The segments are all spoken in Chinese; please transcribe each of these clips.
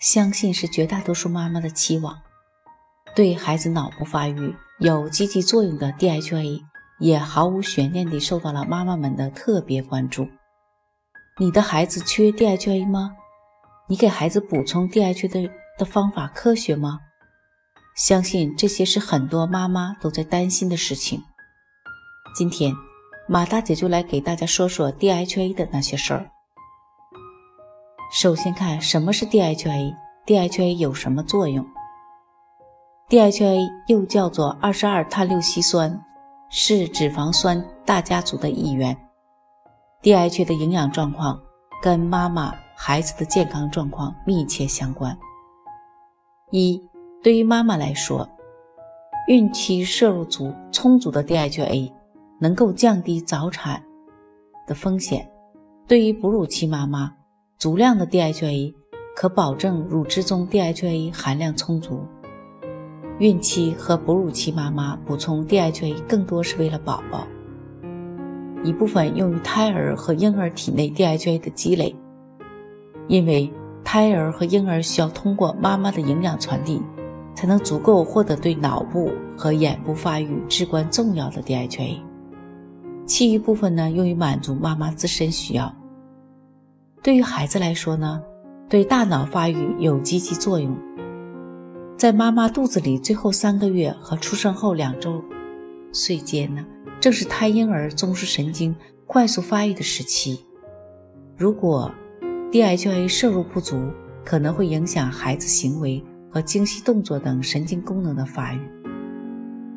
相信是绝大多数妈妈的期望。对孩子脑部发育有积极作用的 DHA，也毫无悬念地受到了妈妈们的特别关注。你的孩子缺 DHA 吗？你给孩子补充 DHA 的的方法科学吗？相信这些是很多妈妈都在担心的事情。今天，马大姐就来给大家说说 DHA 的那些事儿。首先看什么是 DHA，DHA 有什么作用？DHA 又叫做二十二碳六烯酸，是脂肪酸大家族的一员。DHA 的营养状况跟妈妈、孩子的健康状况密切相关。一，对于妈妈来说，孕期摄入足充足的 DHA，能够降低早产的风险。对于哺乳期妈妈，足量的 DHA 可保证乳汁中 DHA 含量充足。孕期和哺乳期妈妈补充 DHA 更多是为了宝宝，一部分用于胎儿和婴儿体内 DHA 的积累，因为胎儿和婴儿需要通过妈妈的营养传递，才能足够获得对脑部和眼部发育至关重要的 DHA。其余部分呢，用于满足妈妈自身需要。对于孩子来说呢，对大脑发育有积极作用。在妈妈肚子里最后三个月和出生后两周岁间呢，正是胎婴儿中枢神经快速发育的时期。如果 DHA 摄入不足，可能会影响孩子行为和精细动作等神经功能的发育，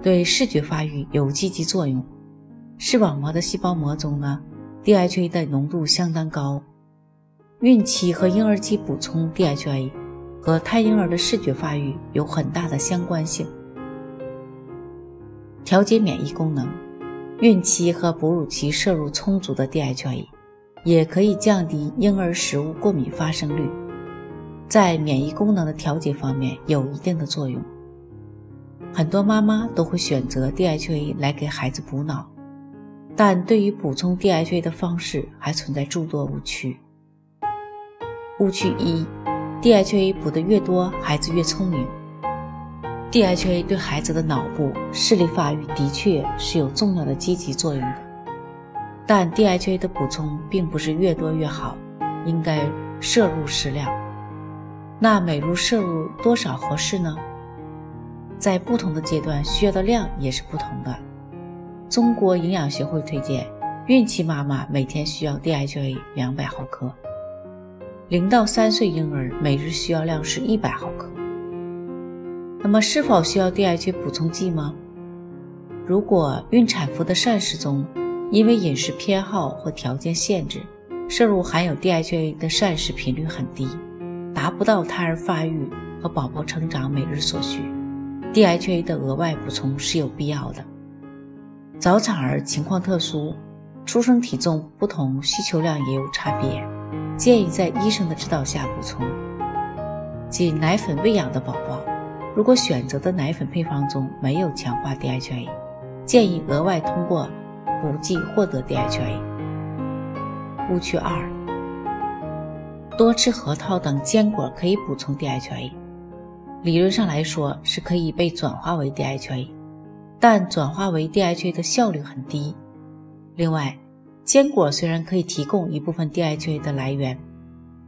对视觉发育有积极作用。视网膜的细胞膜中呢，DHA 的浓度相当高。孕期和婴儿期补充 DHA 和胎婴儿的视觉发育有很大的相关性。调节免疫功能，孕期和哺乳期摄入充足的 DHA，也可以降低婴儿食物过敏发生率，在免疫功能的调节方面有一定的作用。很多妈妈都会选择 DHA 来给孩子补脑，但对于补充 DHA 的方式还存在诸多误区。误区一：DHA 补得越多，孩子越聪明。DHA 对孩子的脑部视力发育的确是有重要的积极作用的，但 DHA 的补充并不是越多越好，应该摄入适量。那每日摄入多少合适呢？在不同的阶段需要的量也是不同的。中国营养学会推荐，孕期妈妈每天需要 DHA 两百毫克。零到三岁婴儿每日需要量是一百毫克。那么，是否需要 DHA 补充剂吗？如果孕产妇的膳食中因为饮食偏好或条件限制，摄入含有 DHA 的膳食频率很低，达不到胎儿发育和宝宝成长每日所需，DHA 的额外补充是有必要的。早产儿情况特殊，出生体重不同，需求量也有差别。建议在医生的指导下补充。仅奶粉喂养的宝宝，如果选择的奶粉配方中没有强化 DHA，建议额外通过补剂获得 DHA。误区二：多吃核桃等坚果可以补充 DHA。理论上来说是可以被转化为 DHA，但转化为 DHA 的效率很低。另外，坚果虽然可以提供一部分 DHA 的来源，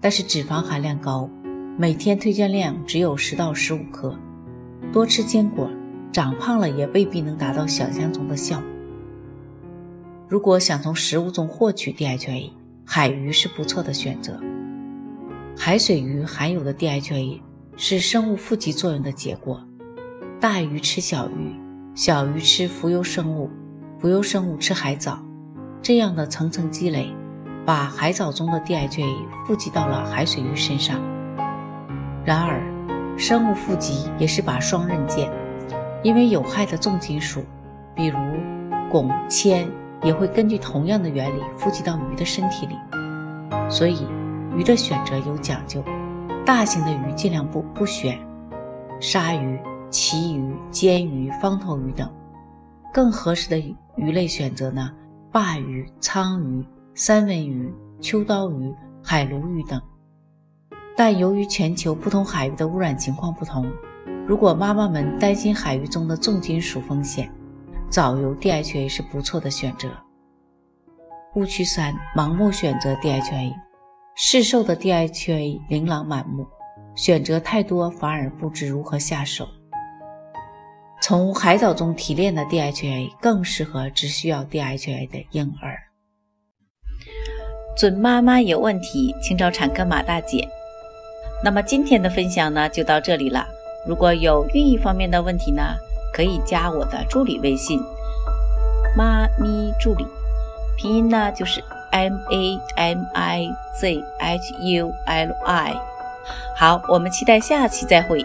但是脂肪含量高，每天推荐量只有十到十五克。多吃坚果，长胖了也未必能达到想象中的效果。如果想从食物中获取 DHA，海鱼是不错的选择。海水鱼含有的 DHA 是生物富集作用的结果。大鱼吃小鱼，小鱼吃浮游生物，浮游生物吃海藻。这样的层层积累，把海藻中的 DHA 富集到了海水鱼身上。然而，生物富集也是把双刃剑，因为有害的重金属，比如汞、铅，也会根据同样的原理富集到鱼的身体里。所以，鱼的选择有讲究，大型的鱼尽量不不选，鲨鱼、旗鱼、尖鱼、方头鱼等。更合适的鱼类选择呢，鲅鱼、鲳鱼、三文鱼、秋刀鱼、海鲈鱼等。但由于全球不同海域的污染情况不同，如果妈妈们担心海域中的重金属风险，藻油 DHA 是不错的选择。误区三：盲目选择 DHA，市售的 DHA 琳琅满目，选择太多反而不知如何下手。从海藻中提炼的 DHA 更适合只需要 DHA 的婴儿。准妈妈有问题，请找产科马大姐。那么今天的分享呢，就到这里了。如果有孕育方面的问题呢，可以加我的助理微信“妈咪助理”，拼音呢就是 M A M I Z H U L I。好，我们期待下期再会。